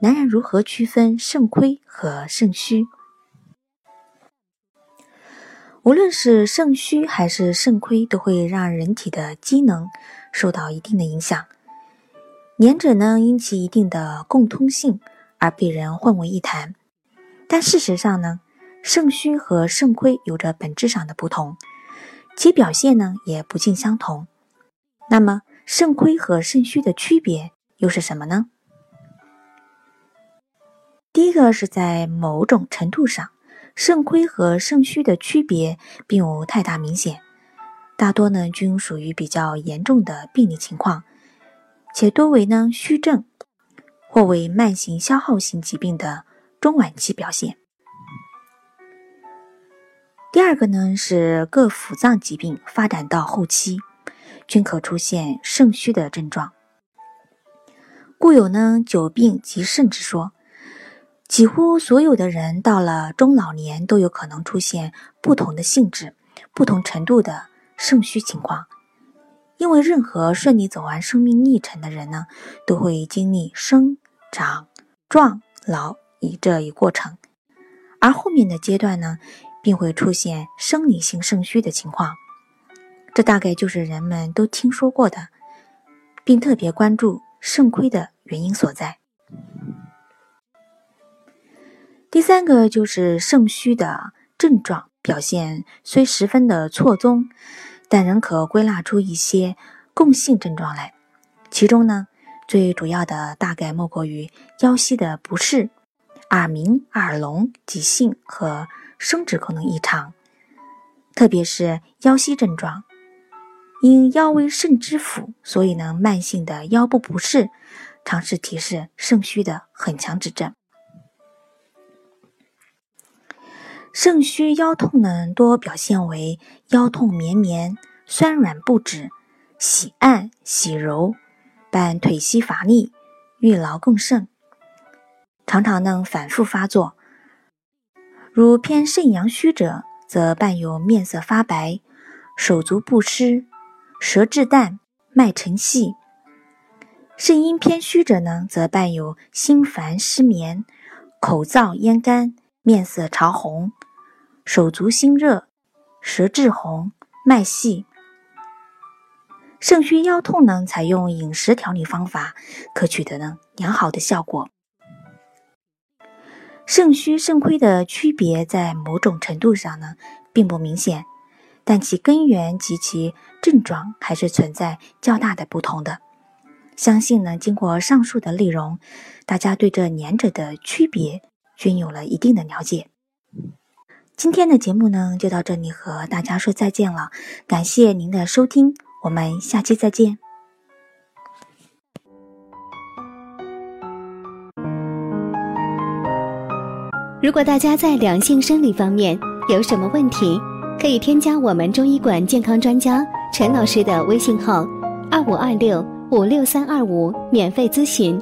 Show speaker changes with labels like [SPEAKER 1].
[SPEAKER 1] 男人如何区分肾亏和肾虚？无论是肾虚还是肾亏，都会让人体的机能受到一定的影响。两者呢，因其一定的共通性而被人混为一谈。但事实上呢，肾虚和肾亏有着本质上的不同，其表现呢也不尽相同。那么，肾亏和肾虚的区别？又是什么呢？第一个是在某种程度上，肾亏和肾虚的区别并无太大明显，大多呢均属于比较严重的病理情况，且多为呢虚症，或为慢性消耗性疾病的中晚期表现。第二个呢是各腑脏疾病发展到后期，均可出现肾虚的症状。故有呢“久病及肾”之说，几乎所有的人到了中老年都有可能出现不同的性质、不同程度的肾虚情况。因为任何顺利走完生命历程的人呢，都会经历生、长、壮、老以这一过程，而后面的阶段呢，并会出现生理性肾虚的情况。这大概就是人们都听说过的，并特别关注。肾亏的原因所在。第三个就是肾虚的症状表现虽十分的错综，但仍可归纳出一些共性症状来。其中呢，最主要的大概莫过于腰膝的不适、耳鸣、耳聋、急性和生殖功能异常，特别是腰膝症状。因腰为肾之府，所以呢，慢性的腰部不适，常是提示肾虚的很强指证。肾虚腰痛呢，多表现为腰痛绵绵、酸软不止、喜按喜揉，伴腿膝乏力、欲劳更甚，常常呢反复发作。如偏肾阳虚者，则伴有面色发白、手足不湿。舌质淡，脉沉细；肾阴偏虚者呢，则伴有心烦失眠、口燥咽干、面色潮红、手足心热、舌质红、脉细。肾虚腰痛呢，采用饮食调理方法，可取得呢良好的效果。肾虚肾亏的区别，在某种程度上呢，并不明显。但其根源及其症状还是存在较大的不同的。相信呢，经过上述的内容，大家对这两者的区别均有了一定的了解。今天的节目呢，就到这里和大家说再见了。感谢您的收听，我们下期再见。
[SPEAKER 2] 如果大家在两性生理方面有什么问题，可以添加我们中医馆健康专家陈老师的微信号：二五二六五六三二五，免费咨询。